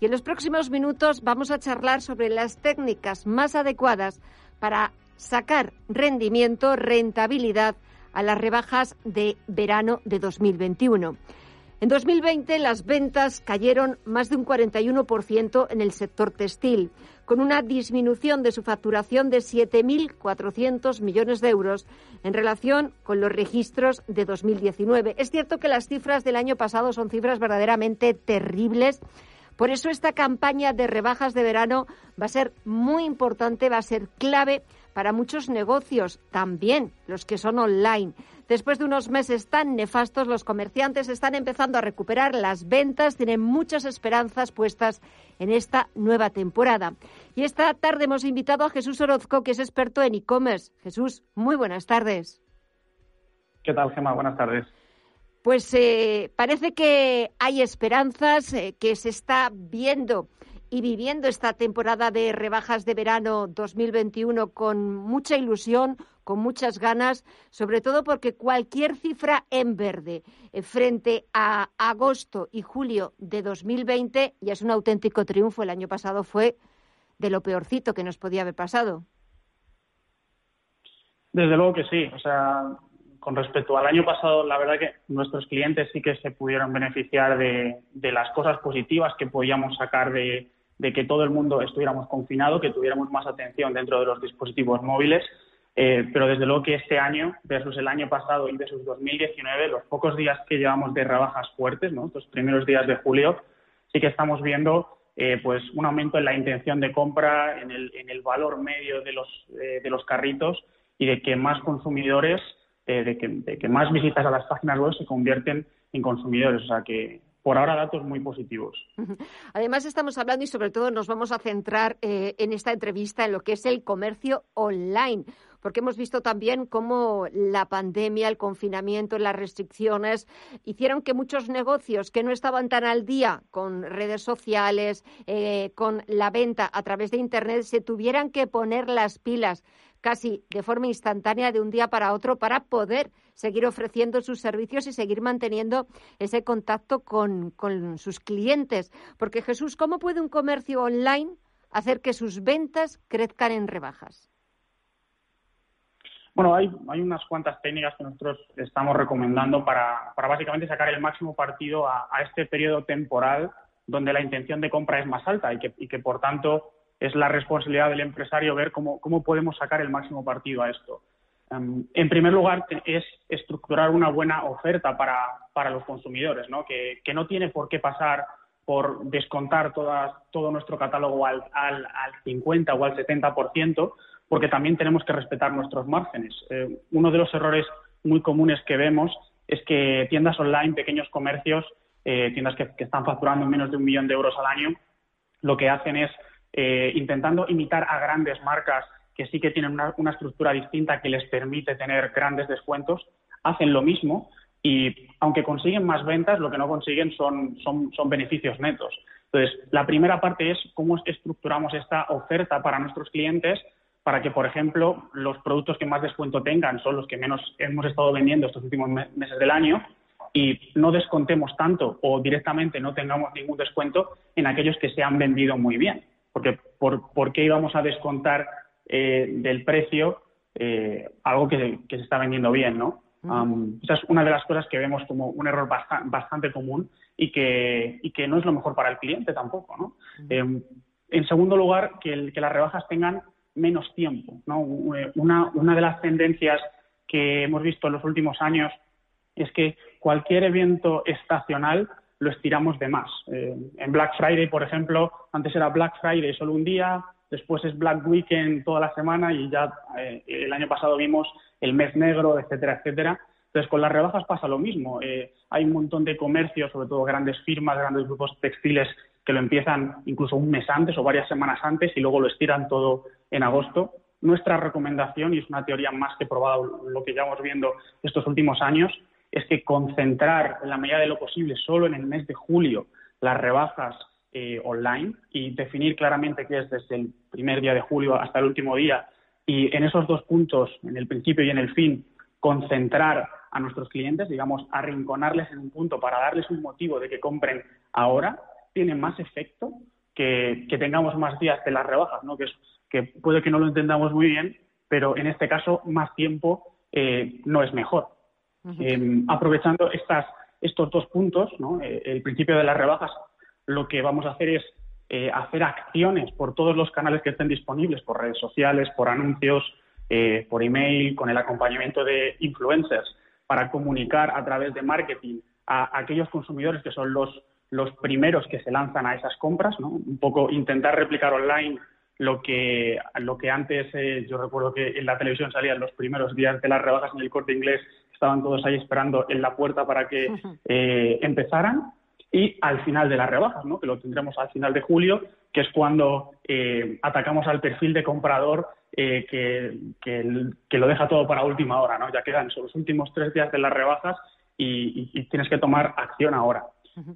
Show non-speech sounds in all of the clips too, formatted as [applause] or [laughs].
Y en los próximos minutos vamos a charlar sobre las técnicas más adecuadas para sacar rendimiento, rentabilidad a las rebajas de verano de 2021. En 2020 las ventas cayeron más de un 41% en el sector textil, con una disminución de su facturación de 7.400 millones de euros en relación con los registros de 2019. Es cierto que las cifras del año pasado son cifras verdaderamente terribles. Por eso esta campaña de rebajas de verano va a ser muy importante, va a ser clave para muchos negocios, también los que son online. Después de unos meses tan nefastos, los comerciantes están empezando a recuperar las ventas, tienen muchas esperanzas puestas en esta nueva temporada. Y esta tarde hemos invitado a Jesús Orozco, que es experto en e-commerce. Jesús, muy buenas tardes. ¿Qué tal, Gemma? Buenas tardes. Pues eh, parece que hay esperanzas, eh, que se está viendo y viviendo esta temporada de rebajas de verano 2021 con mucha ilusión, con muchas ganas, sobre todo porque cualquier cifra en verde eh, frente a agosto y julio de 2020 ya es un auténtico triunfo. El año pasado fue de lo peorcito que nos podía haber pasado. Desde luego que sí. O sea, con respecto al año pasado, la verdad que nuestros clientes sí que se pudieron beneficiar de, las cosas positivas que podíamos sacar de, de que todo el mundo estuviéramos confinado, que tuviéramos más atención dentro de los dispositivos móviles. Eh, pero desde luego que este año, versus el año pasado y versus 2019, los pocos días que llevamos de rebajas fuertes, ¿no? estos primeros días de julio, sí que estamos viendo eh, pues un aumento en la intención de compra, en el, en el valor medio de los, eh, de los carritos y de que más consumidores, de que, de, que, más visitas a las páginas web se convierten en consumidores. O sea que por ahora datos muy positivos. Además, estamos hablando y sobre todo nos vamos a centrar eh, en esta entrevista en lo que es el comercio online, porque hemos visto también cómo la pandemia, el confinamiento, las restricciones hicieron que muchos negocios que no estaban tan al día con redes sociales, eh, con la venta a través de Internet, se tuvieran que poner las pilas casi de forma instantánea de un día para otro para poder seguir ofreciendo sus servicios y seguir manteniendo ese contacto con, con sus clientes. Porque Jesús, ¿cómo puede un comercio online hacer que sus ventas crezcan en rebajas? Bueno, hay, hay unas cuantas técnicas que nosotros estamos recomendando para, para básicamente sacar el máximo partido a, a, este periodo temporal donde la intención de compra es más alta y que, y que por tanto, es la responsabilidad del empresario ver cómo, cómo podemos sacar el máximo partido a esto. Um, en primer lugar, es estructurar una buena oferta para, para los consumidores, ¿no? Que, que, no tiene por qué pasar por descontar todas, todo nuestro catálogo al, al, al 50 o al 70%, porque también tenemos que respetar nuestros márgenes. Eh, uno de los errores muy comunes que vemos es que tiendas online, pequeños comercios, eh, tiendas que, que, están facturando menos de un millón de euros al año, lo que hacen es eh, intentando imitar a grandes marcas que sí que tienen una, una, estructura distinta que les permite tener grandes descuentos, hacen lo mismo y aunque consiguen más ventas, lo que no consiguen son, son, son beneficios netos. Entonces, la primera parte es cómo estructuramos esta oferta para nuestros clientes para que, por ejemplo, los productos que más descuento tengan son los que menos hemos estado vendiendo estos últimos meses del año y no descontemos tanto o directamente no tengamos ningún descuento en aquellos que se han vendido muy bien. Porque ¿por, ¿por qué íbamos a descontar eh, del precio eh, algo que, que, se está vendiendo bien, ¿no? Um, esa es una de las cosas que vemos como un error bastante, bastante común y que, y que, no es lo mejor para el cliente tampoco, ¿no? Eh, en segundo lugar, que, el, que, las rebajas tengan menos tiempo, ¿no? Una, una de las tendencias que hemos visto en los últimos años es que cualquier evento estacional lo estiramos de más. Eh, en Black Friday, por ejemplo, antes era Black Friday solo un día, después es Black Weekend toda la semana y ya eh, el año pasado vimos el mes negro, etcétera, etcétera. Entonces, con las rebajas pasa lo mismo. Eh, hay un montón de comercios, sobre todo grandes firmas, grandes grupos textiles, que lo empiezan incluso un mes antes o varias semanas antes y luego lo estiran todo en agosto. Nuestra recomendación, y es una teoría más que probada lo que llevamos viendo estos últimos años, es que concentrar en la medida de lo posible solo en el mes de julio las rebajas eh, online y definir claramente qué es desde el primer día de julio hasta el último día y en esos dos puntos, en el principio y en el fin, concentrar a nuestros clientes, digamos, arrinconarles en un punto para darles un motivo de que compren ahora, tiene más efecto que, tengamos más días de las rebajas, ¿no? Que, que puede que no lo entendamos muy bien, pero en este caso más tiempo eh, no es mejor. Em, aprovechando estas, estos dos puntos, ¿no? Eh, el principio de las rebajas, lo que vamos a hacer es eh, hacer acciones por todos los canales que estén disponibles, por redes sociales, por anuncios, por email, con el acompañamiento de influencers, para comunicar a través de marketing a, aquellos consumidores que son los, los primeros que se lanzan a esas compras, ¿no? Un poco intentar replicar online lo que, lo que antes, eh, yo recuerdo que en la televisión salían los primeros días de las rebajas en el corte inglés, estaban todos ahí esperando en la puerta para que eh, empezaran, y al final de las rebajas, ¿no? que lo tendremos al final de julio, que es cuando eh, atacamos al perfil de comprador que, que, lo deja todo para última hora, ¿no? ya quedan los últimos tres días de las rebajas y, tienes que tomar acción ahora.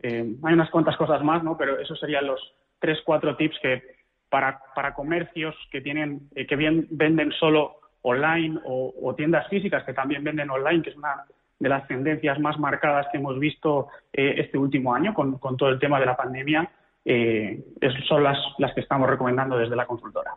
hay unas cuantas cosas más, ¿no? pero esos serían los tres, cuatro tips que para, para comercios que tienen eh, que bien venden solo online o, tiendas físicas que también venden online, que es una de las tendencias más marcadas que hemos visto eh, este último año con, todo el tema de la pandemia. Eh, son las, las que estamos recomendando desde la consultora.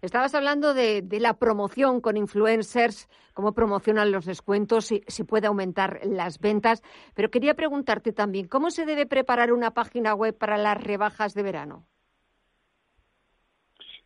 Estabas hablando de, la promoción con influencers, cómo promocionan los descuentos, si, si puede aumentar las ventas, pero quería preguntarte también, ¿cómo se debe preparar una página web para las rebajas de verano?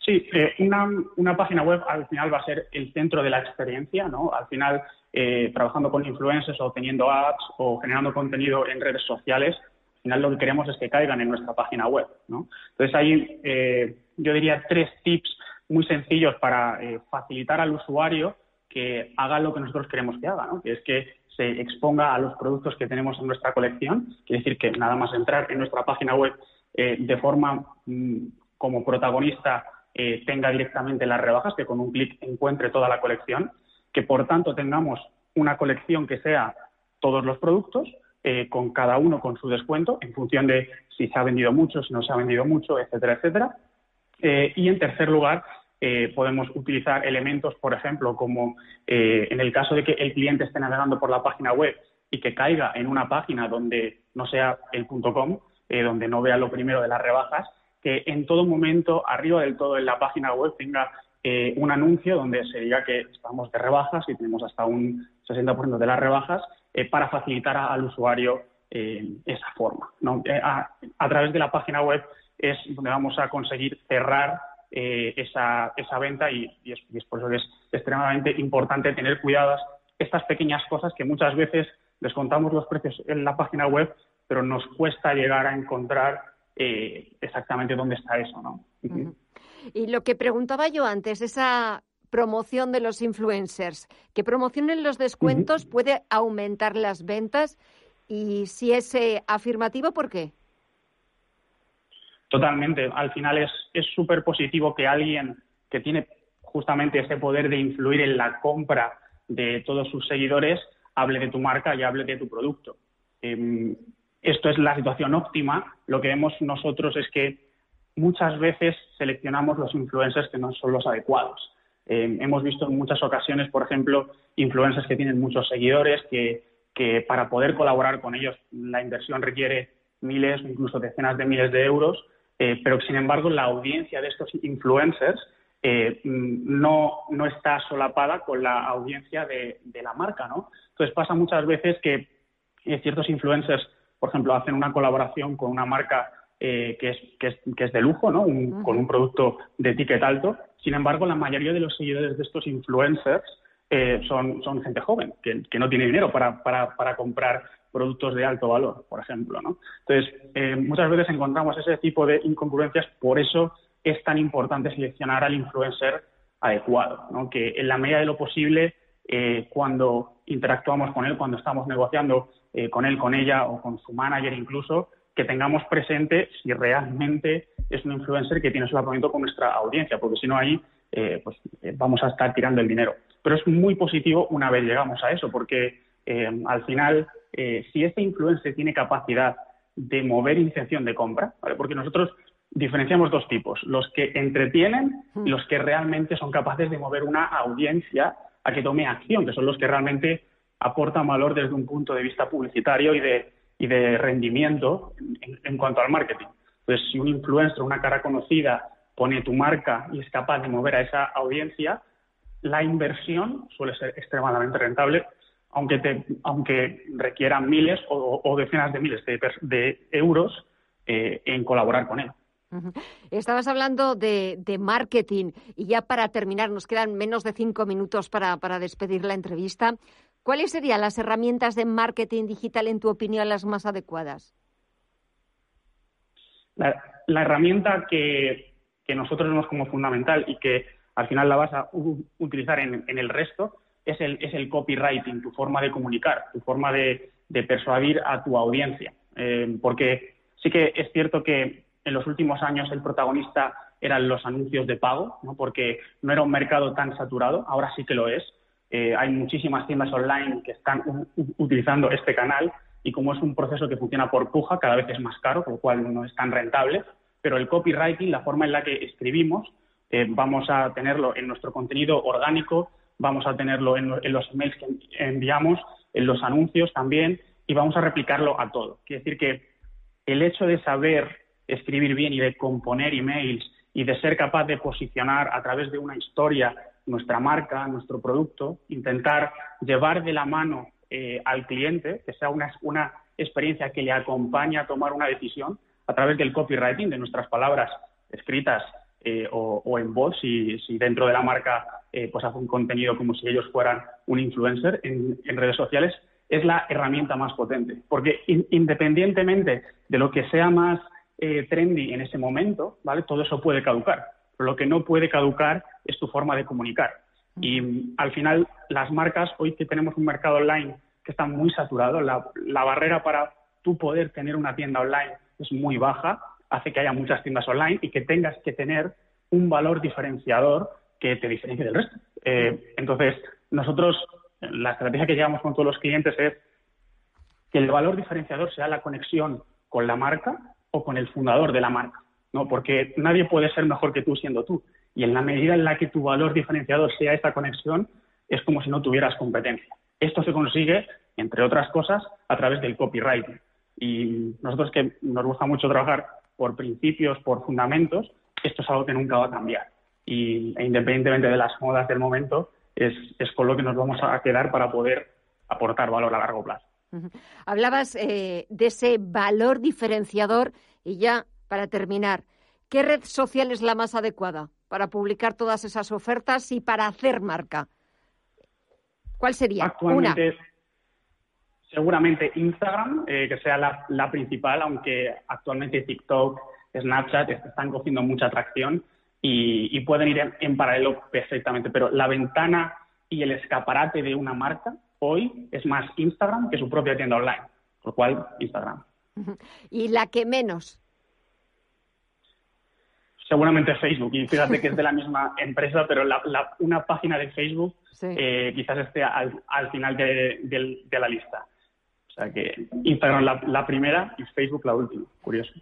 Sí, eh, una, página web al final va a ser el centro de la experiencia, ¿no? Al final, eh, trabajando con influencers o teniendo apps o generando contenido en redes sociales, al final lo que queremos es que caigan en nuestra página web, ¿no? Entonces, hay, eh, yo diría, tres tips muy sencillos para facilitar al usuario que haga lo que nosotros queremos que haga, ¿no? Que es que se exponga a los productos que tenemos en nuestra colección, quiere decir que nada más entrar en nuestra página web de forma mm, como protagonista eh, tenga directamente las rebajas, que con un clic encuentre toda la colección, que por tanto tengamos una colección que sea todos los productos, eh, con cada uno con su descuento, en función de si se ha vendido mucho, si no se ha vendido mucho, etcétera, etcétera. Eh, y en tercer lugar, podemos utilizar elementos, por ejemplo, como en el caso de que el cliente esté navegando por la página web y que caiga en una página donde no sea el .com, donde no vea lo primero de las rebajas, que en todo momento, arriba del todo en la página web, tenga eh, un anuncio donde se diga que estamos de rebajas y tenemos hasta un 60% de las rebajas eh, para facilitar al usuario eh, esa forma. A, través de la página web es donde vamos a conseguir cerrar esa, esa, venta y, es, por eso que es extremadamente importante tener cuidadas estas pequeñas cosas que muchas veces descontamos los precios en la página web, pero nos cuesta llegar a encontrar eh, exactamente dónde está eso, ¿no? Y lo que preguntaba yo antes, esa promoción de los influencers, que promocionen los descuentos puede aumentar las ventas y si es eh, afirmativo, ¿por qué? Totalmente. Al final es súper positivo que alguien que tiene justamente ese poder de influir en la compra de todos sus seguidores hable de tu marca y hable de tu producto. Em, esto es la situación óptima. Lo que vemos nosotros es que muchas veces seleccionamos los influencers que no son los adecuados. Eh, hemos visto en muchas ocasiones, por ejemplo, influencers que tienen muchos seguidores, que, para poder colaborar con ellos la inversión requiere miles o incluso decenas de miles de euros, eh, pero sin embargo la audiencia de estos influencers eh, no, no, está solapada con la audiencia de, de, la marca. ¿no? Entonces pasa muchas veces que ciertos influencers por ejemplo, hacen una colaboración con una marca eh, que, es, que, es, de lujo, ¿no? con un producto de ticket alto. Sin embargo, la mayoría de los seguidores de estos influencers eh, son, son gente joven, que, no tiene dinero para, para, comprar productos de alto valor, por ejemplo. ¿no? Entonces, eh, muchas veces encontramos ese tipo de incongruencias, por eso es tan importante seleccionar al influencer adecuado, ¿no? que en la medida de lo posible, cuando interactuamos con él, cuando estamos negociando eh, con él, con ella o con su manager incluso, que tengamos presente si realmente es un influencer que tiene solapamiento con nuestra audiencia, porque si no ahí eh, pues eh, vamos a estar tirando el dinero. Pero es muy positivo una vez llegamos a eso, porque al final, si este influencer tiene capacidad de mover intención de compra, porque nosotros diferenciamos dos tipos, los que entretienen y los que realmente son capaces de mover una audiencia a que tome acción, que son los que realmente aportan valor desde un punto de vista publicitario y de, y de rendimiento en, cuanto al marketing. Entonces, si un influencer, una cara conocida, pone tu marca y es capaz de mover a esa audiencia, la inversión suele ser extremadamente rentable, aunque, te, aunque requiera miles o, decenas de miles de, euros eh, en colaborar con él. Estabas hablando de, marketing y ya para terminar, nos quedan menos de cinco minutos para, despedir la entrevista. ¿Cuáles serían las herramientas de marketing digital, en tu opinión, las más adecuadas? La, herramienta que, nosotros vemos como fundamental y que al final la vas a utilizar en, el resto es el, es el, copywriting, tu forma de comunicar, tu forma de, persuadir a tu audiencia. Eh, porque sí que es cierto que en los últimos años el protagonista eran los anuncios de pago, ¿no? porque no era un mercado tan saturado, ahora sí que lo es. Eh, hay muchísimas tiendas online que están utilizando este canal y como es un proceso que funciona por puja, cada vez es más caro, con lo cual no es tan rentable, pero el copywriting, la forma en la que escribimos, eh, vamos a tenerlo en nuestro contenido orgánico, vamos a tenerlo en, en, los emails que enviamos, en los anuncios también, y vamos a replicarlo a todo. Quiere decir que el hecho de saber escribir bien y de componer emails y de ser capaz de posicionar a través de una historia nuestra marca, nuestro producto, intentar llevar de la mano eh, al cliente, que sea una, una experiencia que le acompañe a tomar una decisión a través del copywriting, de nuestras palabras escritas eh, o, en voz, si, si, dentro de la marca eh, pues hace un contenido como si ellos fueran un influencer en, redes sociales, es la herramienta más potente. Porque independientemente de lo que sea más eh, trendy en ese momento, ¿vale? Todo eso puede caducar. Pero lo que no puede caducar es tu forma de comunicar. Y al final, las marcas, hoy que tenemos un mercado online que está muy saturado, la, barrera para tú poder tener una tienda online es muy baja, hace que haya muchas tiendas online y que tengas que tener un valor diferenciador que te diferencie del resto. Eh, entonces, nosotros, la estrategia que llevamos con todos los clientes es que el valor diferenciador sea la conexión con la marca o con el fundador de la marca, ¿no? Porque nadie puede ser mejor que tú siendo tú. Y en la medida en la que tu valor diferenciador sea esta conexión, es como si no tuvieras competencia. Esto se consigue, entre otras cosas, a través del copywriting. Y nosotros que nos gusta mucho trabajar por principios, por fundamentos, esto es algo que nunca va a cambiar. Y e independientemente de las modas del momento, es, es con lo que nos vamos a quedar para poder aportar valor a largo plazo. Hablabas eh, de ese valor diferenciador y ya, para terminar, ¿qué red social es la más adecuada para publicar todas esas ofertas y para hacer marca? ¿Cuál sería? Actualmente, seguramente Instagram, eh, que sea la, principal, aunque actualmente TikTok, Snapchat están cogiendo mucha atracción y, pueden ir en paralelo perfectamente, pero la ventana y el escaparate de una marca hoy es más Instagram que su propia tienda online, por lo cual Instagram. [laughs] ¿Y la que menos? Seguramente Facebook, y fíjate [laughs] que es de la misma empresa, pero una página de Facebook eh, quizás esté al, final de, la lista. O sea que Instagram la, la primera y Facebook la última, curioso.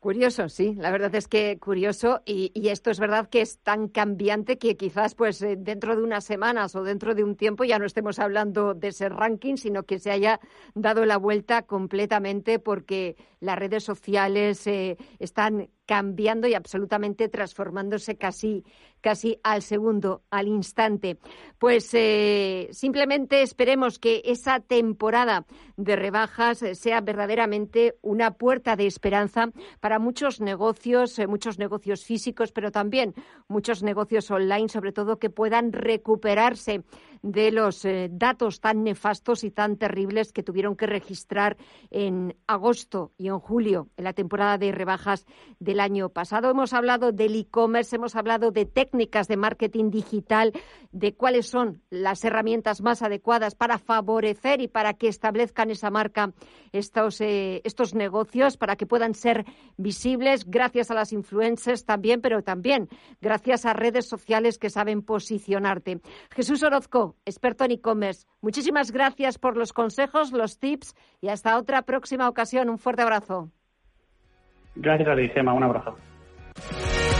Curioso, sí, la verdad es que curioso. Y, esto es verdad que es tan cambiante que quizás pues eh, dentro de unas semanas o dentro de un tiempo ya no estemos hablando de ese ranking, sino que se haya dado la vuelta completamente porque las redes sociales eh, están cambiando y absolutamente transformándose casi, casi al segundo, al instante. Pues eh, simplemente esperemos que esa temporada de rebajas sea verdaderamente una puerta de esperanza para muchos negocios, eh, muchos negocios físicos, pero también muchos negocios online, sobre todo que puedan recuperarse de los eh, datos tan nefastos y tan terribles que tuvieron que registrar en agosto y en julio, en la temporada de rebajas del año pasado. Hemos hablado del e-commerce, hemos hablado de técnicas de marketing digital, de cuáles son las herramientas más adecuadas para favorecer y para que establezcan esa marca estos, eh, estos negocios, para que puedan ser visibles gracias a las influencers también, pero también gracias a redes sociales que saben posicionarte. Jesús Orozco, experto en e-commerce. Muchísimas gracias por los consejos, los tips y hasta otra próxima ocasión. Un fuerte abrazo. Gracias a Un abrazo.